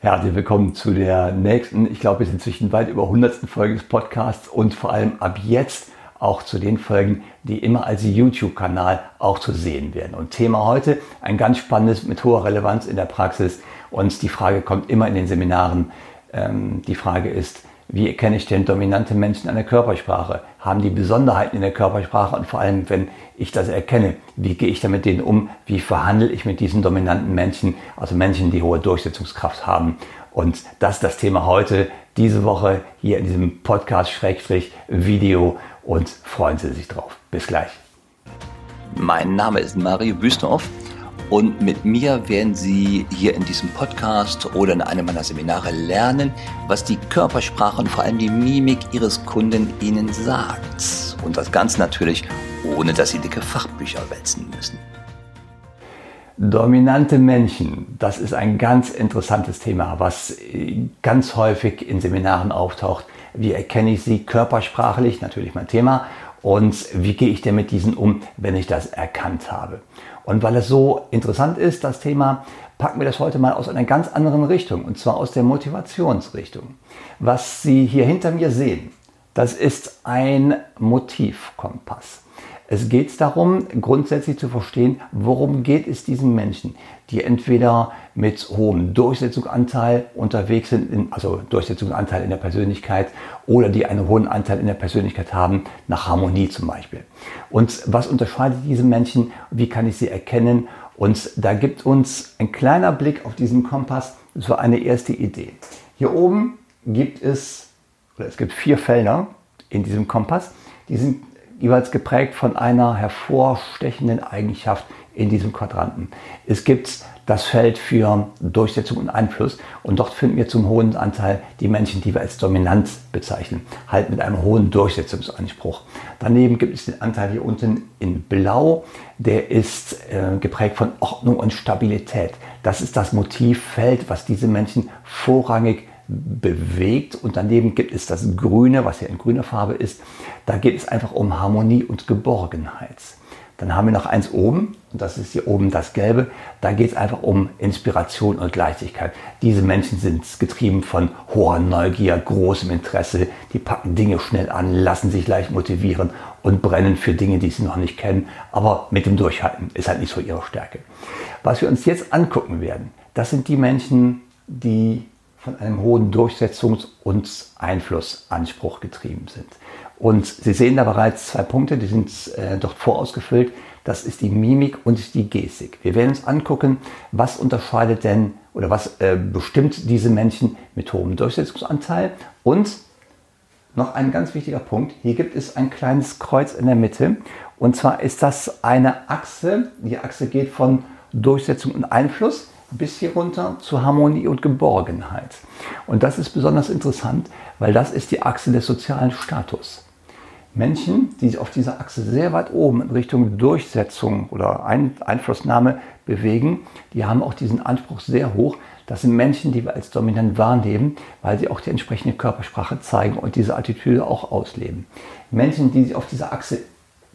Herzlich willkommen zu der nächsten, ich glaube, es ist inzwischen weit über 100. Folge des Podcasts und vor allem ab jetzt auch zu den Folgen, die immer als YouTube-Kanal auch zu sehen werden. Und Thema heute, ein ganz spannendes mit hoher Relevanz in der Praxis. Und die Frage kommt immer in den Seminaren. Ähm, die Frage ist, wie erkenne ich denn dominante Menschen an der Körpersprache? Haben die Besonderheiten in der Körpersprache? Und vor allem, wenn ich das erkenne, wie gehe ich damit denen um? Wie verhandle ich mit diesen dominanten Menschen? Also Menschen, die hohe Durchsetzungskraft haben. Und das ist das Thema heute, diese Woche hier in diesem Podcast-Video. Und freuen Sie sich drauf. Bis gleich. Mein Name ist Mario Büstorf und mit mir werden Sie hier in diesem Podcast oder in einem meiner Seminare lernen, was die Körpersprache und vor allem die Mimik Ihres Kunden Ihnen sagt. Und das Ganze natürlich, ohne dass Sie dicke Fachbücher wälzen müssen. Dominante Menschen, das ist ein ganz interessantes Thema, was ganz häufig in Seminaren auftaucht. Wie erkenne ich sie körpersprachlich? Natürlich mein Thema. Und wie gehe ich denn mit diesen um, wenn ich das erkannt habe? Und weil es so interessant ist, das Thema, packen wir das heute mal aus einer ganz anderen Richtung, und zwar aus der Motivationsrichtung. Was Sie hier hinter mir sehen, das ist ein Motivkompass. Es geht darum, grundsätzlich zu verstehen, worum geht es diesen Menschen, die entweder mit hohem Durchsetzungsanteil unterwegs sind, also Durchsetzungsanteil in der Persönlichkeit, oder die einen hohen Anteil in der Persönlichkeit haben, nach Harmonie zum Beispiel. Und was unterscheidet diese Menschen? Wie kann ich sie erkennen? Und da gibt uns ein kleiner Blick auf diesen Kompass so eine erste Idee. Hier oben gibt es, oder es gibt vier Felder in diesem Kompass, die sind jeweils geprägt von einer hervorstechenden Eigenschaft in diesem Quadranten. Es gibt das Feld für Durchsetzung und Einfluss und dort finden wir zum hohen Anteil die Menschen, die wir als dominant bezeichnen, halt mit einem hohen Durchsetzungsanspruch. Daneben gibt es den Anteil hier unten in Blau, der ist äh, geprägt von Ordnung und Stabilität. Das ist das Motivfeld, was diese Menschen vorrangig bewegt und daneben gibt es das Grüne, was ja in grüner Farbe ist. Da geht es einfach um Harmonie und Geborgenheit. Dann haben wir noch eins oben, und das ist hier oben das Gelbe. Da geht es einfach um Inspiration und Leichtigkeit. Diese Menschen sind getrieben von hoher Neugier, großem Interesse. Die packen Dinge schnell an, lassen sich leicht motivieren und brennen für Dinge, die sie noch nicht kennen. Aber mit dem Durchhalten ist halt nicht so ihre Stärke. Was wir uns jetzt angucken werden, das sind die Menschen, die von einem hohen Durchsetzungs- und Einflussanspruch getrieben sind. Und Sie sehen da bereits zwei Punkte, die sind äh, dort vorausgefüllt. Das ist die Mimik und die Gestik. Wir werden uns angucken, was unterscheidet denn oder was äh, bestimmt diese Menschen mit hohem Durchsetzungsanteil. Und noch ein ganz wichtiger Punkt, hier gibt es ein kleines Kreuz in der Mitte. Und zwar ist das eine Achse, die Achse geht von Durchsetzung und Einfluss bis hier runter zu Harmonie und Geborgenheit. Und das ist besonders interessant, weil das ist die Achse des sozialen Status. Menschen, die sich auf dieser Achse sehr weit oben in Richtung Durchsetzung oder Einflussnahme bewegen, die haben auch diesen Anspruch sehr hoch. Das sind Menschen, die wir als dominant wahrnehmen, weil sie auch die entsprechende Körpersprache zeigen und diese Attitüde auch ausleben. Menschen, die sich auf dieser Achse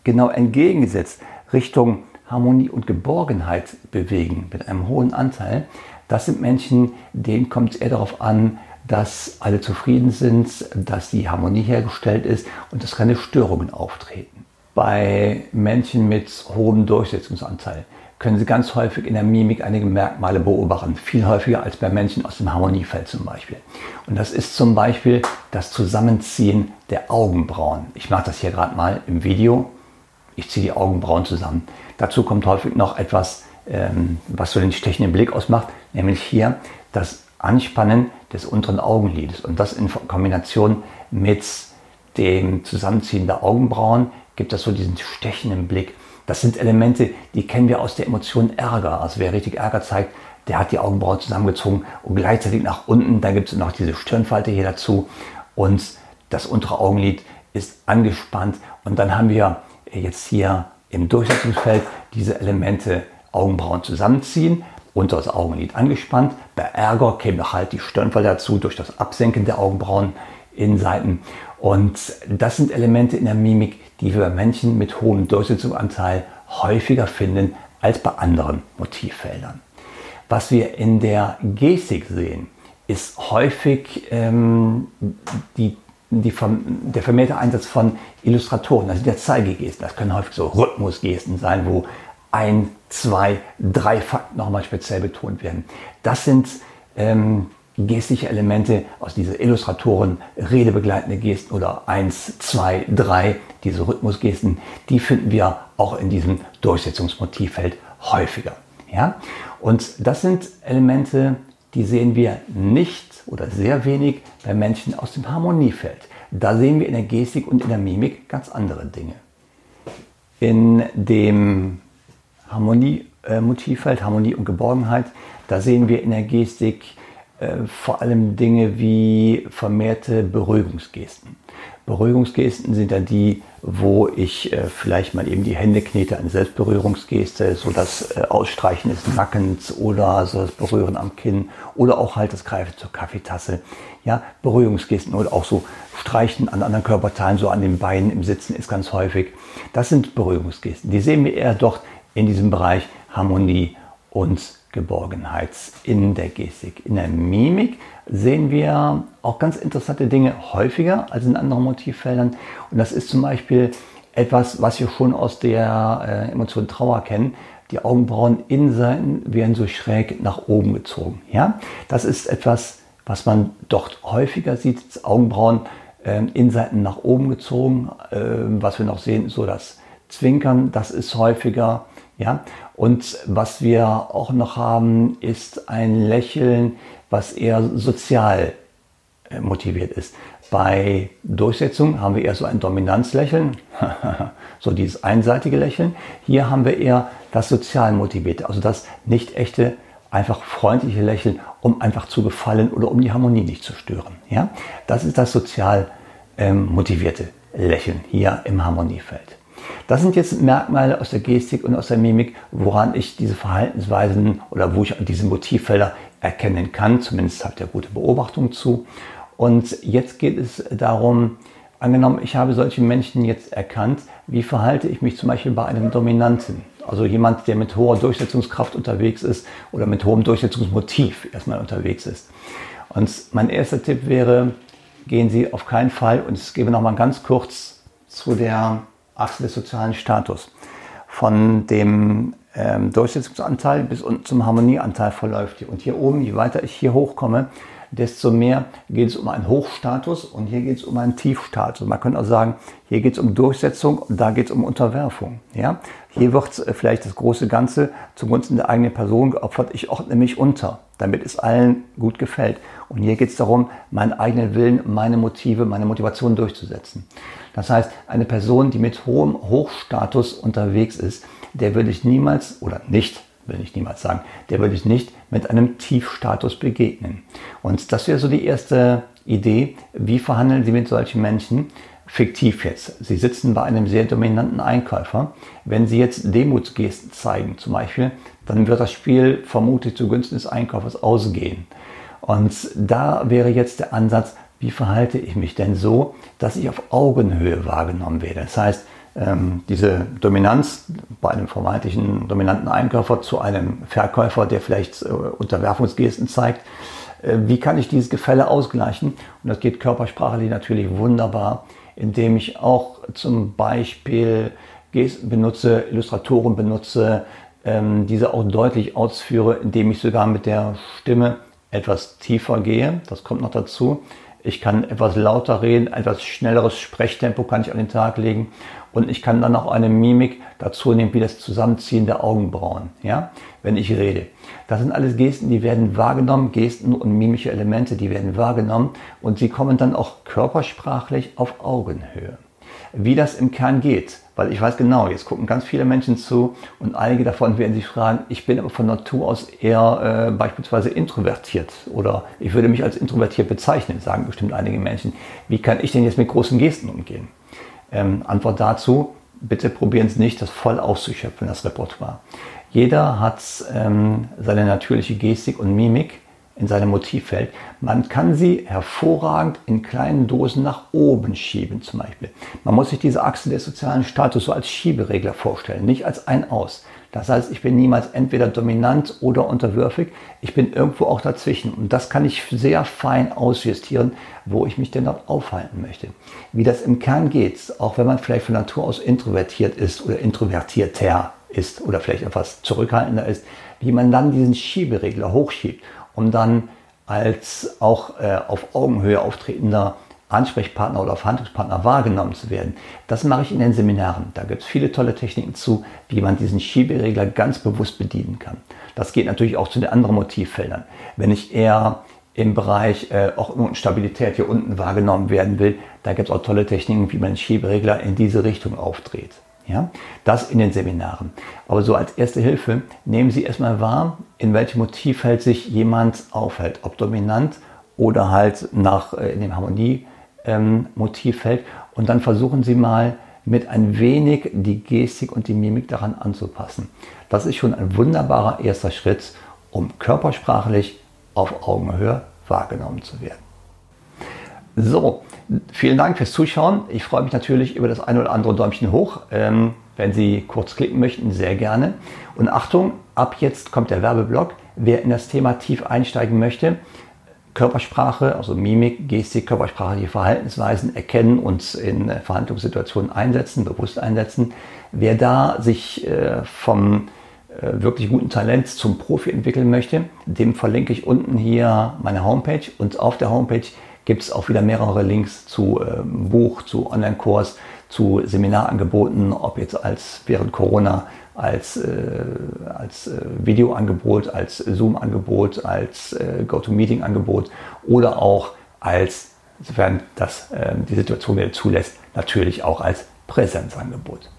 genau entgegengesetzt Richtung Harmonie und Geborgenheit bewegen mit einem hohen Anteil, das sind Menschen, denen kommt es eher darauf an, dass alle zufrieden sind, dass die Harmonie hergestellt ist und dass keine Störungen auftreten. Bei Menschen mit hohem Durchsetzungsanteil können Sie ganz häufig in der Mimik einige Merkmale beobachten, viel häufiger als bei Menschen aus dem Harmoniefeld zum Beispiel. Und das ist zum Beispiel das Zusammenziehen der Augenbrauen. Ich mache das hier gerade mal im Video. Ich ziehe die Augenbrauen zusammen. Dazu kommt häufig noch etwas, ähm, was so den stechenden Blick ausmacht, nämlich hier das Anspannen des unteren Augenlides. Und das in Kombination mit dem Zusammenziehen der Augenbrauen gibt das so diesen stechenden Blick. Das sind Elemente, die kennen wir aus der Emotion Ärger. Also wer richtig Ärger zeigt, der hat die Augenbrauen zusammengezogen und gleichzeitig nach unten. Da gibt es noch diese Stirnfalte hier dazu. Und das untere Augenlid ist angespannt. Und dann haben wir jetzt hier im Durchsetzungsfeld diese Elemente Augenbrauen zusammenziehen, unter das Augenlid angespannt. Bei Ärger käme noch halt die Stirnfalte dazu durch das Absenken der Augenbrauen Innenseiten. Und das sind Elemente in der Mimik, die wir bei Menschen mit hohem Durchsetzungsanteil häufiger finden als bei anderen Motivfeldern. Was wir in der Gestik sehen, ist häufig ähm, die, die, der vermehrte Einsatz von Illustratoren, also der Zeigegesten. Das können häufig so Rhythmusgesten sein, wo ein, zwei, drei Fakten nochmal speziell betont werden. Das sind ähm, gestische Elemente aus dieser Illustratoren, redebegleitende Gesten oder eins, zwei, drei, diese Rhythmusgesten, die finden wir auch in diesem Durchsetzungsmotivfeld häufiger. Ja? Und das sind Elemente, die sehen wir nicht oder sehr wenig bei Menschen aus dem Harmoniefeld. Da sehen wir in der Gestik und in der Mimik ganz andere Dinge. In dem Harmonie-Motivfeld, Harmonie und Geborgenheit, da sehen wir in der Gestik äh, vor allem Dinge wie vermehrte Beruhigungsgesten. Beruhigungsgesten sind dann die, wo ich äh, vielleicht mal eben die Hände knete, eine Selbstberührungsgeste, so das äh, Ausstreichen des Nackens oder so das Berühren am Kinn oder auch halt das Greifen zur Kaffeetasse. Ja, Beruhigungsgesten oder auch so Streichen an anderen Körperteilen, so an den Beinen im Sitzen ist ganz häufig. Das sind Beruhigungsgesten. Die sehen wir eher dort in diesem Bereich Harmonie und Geborgenheit in der Gestik. In der Mimik sehen wir auch ganz interessante Dinge häufiger als in anderen Motivfeldern. Und das ist zum Beispiel etwas, was wir schon aus der äh, Emotion Trauer kennen. Die Augenbrauen-Innenseiten werden so schräg nach oben gezogen. Ja? Das ist etwas, was man dort häufiger sieht. Augenbrauen äh, Innenseiten nach oben gezogen. Äh, was wir noch sehen, so das Zwinkern, das ist häufiger. Ja? Und was wir auch noch haben, ist ein Lächeln, was eher sozial äh, motiviert ist. Bei Durchsetzung haben wir eher so ein Dominanzlächeln, so dieses einseitige Lächeln. Hier haben wir eher das sozial motivierte, also das nicht echte, einfach freundliche Lächeln, um einfach zu gefallen oder um die Harmonie nicht zu stören. Ja? Das ist das sozial ähm, motivierte Lächeln hier im Harmoniefeld. Das sind jetzt Merkmale aus der Gestik und aus der Mimik, woran ich diese Verhaltensweisen oder wo ich diese Motivfelder erkennen kann. Zumindest hat er gute Beobachtung zu. Und jetzt geht es darum, angenommen, ich habe solche Menschen jetzt erkannt, wie verhalte ich mich zum Beispiel bei einem Dominanten? Also jemand, der mit hoher Durchsetzungskraft unterwegs ist oder mit hohem Durchsetzungsmotiv erstmal unterwegs ist. Und mein erster Tipp wäre, gehen Sie auf keinen Fall, und ich gebe nochmal ganz kurz zu der Achse des sozialen Status. Von dem ähm, Durchsetzungsanteil bis unten zum Harmonieanteil verläuft hier. Und hier oben, je weiter ich hier hochkomme, desto mehr geht es um einen Hochstatus und hier geht es um einen Tiefstatus. Man könnte auch sagen, hier geht es um Durchsetzung und da geht es um Unterwerfung. Ja? Hier wird äh, vielleicht das große Ganze zugunsten der eigenen Person geopfert. Ich ordne mich unter, damit es allen gut gefällt. Und hier geht es darum, meinen eigenen Willen, meine Motive, meine Motivation durchzusetzen. Das heißt, eine Person, die mit hohem Hochstatus unterwegs ist, der würde ich niemals oder nicht will ich niemals sagen, der würde ich nicht mit einem Tiefstatus begegnen. Und das wäre so die erste Idee, wie verhandeln Sie mit solchen Menschen? Fiktiv jetzt. Sie sitzen bei einem sehr dominanten Einkäufer. Wenn Sie jetzt Demutsgesten zeigen, zum Beispiel, dann wird das Spiel vermutlich zugunsten des Einkäufers ausgehen. Und da wäre jetzt der Ansatz, wie verhalte ich mich denn so, dass ich auf Augenhöhe wahrgenommen werde. Das heißt, ähm, diese Dominanz bei einem vermeintlichen dominanten Einkäufer zu einem Verkäufer, der vielleicht äh, Unterwerfungsgesten zeigt. Äh, wie kann ich dieses Gefälle ausgleichen? Und das geht körpersprachlich natürlich wunderbar, indem ich auch zum Beispiel Gesten benutze, Illustratoren benutze, ähm, diese auch deutlich ausführe, indem ich sogar mit der Stimme etwas tiefer gehe. Das kommt noch dazu. Ich kann etwas lauter reden, etwas schnelleres Sprechtempo kann ich an den Tag legen und ich kann dann auch eine Mimik dazu nehmen, wie das Zusammenziehen der Augenbrauen, ja, wenn ich rede. Das sind alles Gesten, die werden wahrgenommen, Gesten und mimische Elemente, die werden wahrgenommen und sie kommen dann auch körpersprachlich auf Augenhöhe. Wie das im Kern geht, weil ich weiß genau, jetzt gucken ganz viele Menschen zu und einige davon werden sich fragen, ich bin aber von Natur aus eher äh, beispielsweise introvertiert oder ich würde mich als introvertiert bezeichnen, sagen bestimmt einige Menschen. Wie kann ich denn jetzt mit großen Gesten umgehen? Ähm, Antwort dazu, bitte probieren Sie nicht, das voll auszuschöpfen, das Repertoire. Jeder hat ähm, seine natürliche Gestik und Mimik in seinem Motivfeld. Man kann sie hervorragend in kleinen Dosen nach oben schieben zum Beispiel. Man muss sich diese Achse des sozialen Status so als Schieberegler vorstellen, nicht als ein Aus. Das heißt, ich bin niemals entweder dominant oder unterwürfig. Ich bin irgendwo auch dazwischen. Und das kann ich sehr fein ausjustieren, wo ich mich denn dort aufhalten möchte. Wie das im Kern geht, auch wenn man vielleicht von Natur aus introvertiert ist oder introvertierter ist oder vielleicht etwas zurückhaltender ist, wie man dann diesen Schieberegler hochschiebt, um dann als auch äh, auf Augenhöhe auftretender Ansprechpartner oder Verhandlungspartner wahrgenommen zu werden. Das mache ich in den Seminaren. Da gibt es viele tolle Techniken zu, wie man diesen Schieberegler ganz bewusst bedienen kann. Das geht natürlich auch zu den anderen Motivfeldern. Wenn ich eher im Bereich äh, Ordnung Stabilität hier unten wahrgenommen werden will, da gibt es auch tolle Techniken, wie man den Schieberegler in diese Richtung aufdreht. Ja, das in den Seminaren. Aber so als erste Hilfe nehmen Sie erstmal wahr, in welchem Motivfeld sich jemand aufhält, ob dominant oder halt nach äh, in dem Harmonie ähm, und dann versuchen Sie mal mit ein wenig die Gestik und die Mimik daran anzupassen. Das ist schon ein wunderbarer erster Schritt, um körpersprachlich auf Augenhöhe wahrgenommen zu werden. So, vielen Dank fürs Zuschauen. Ich freue mich natürlich über das ein oder andere Däumchen hoch. Ähm, wenn Sie kurz klicken möchten, sehr gerne. Und Achtung, ab jetzt kommt der Werbeblock. Wer in das Thema tief einsteigen möchte, Körpersprache, also Mimik, Gestik, körpersprachliche Verhaltensweisen erkennen und in äh, Verhandlungssituationen einsetzen, bewusst einsetzen. Wer da sich äh, vom äh, wirklich guten Talent zum Profi entwickeln möchte, dem verlinke ich unten hier meine Homepage und auf der Homepage gibt es auch wieder mehrere Links zu ähm, Buch, zu Online-Kurs, zu Seminarangeboten, ob jetzt als während Corona als, äh, als äh, Videoangebot, als Zoom-Angebot, als äh, GoToMeeting-Angebot oder auch als, sofern das äh, die Situation wieder zulässt, natürlich auch als Präsenzangebot.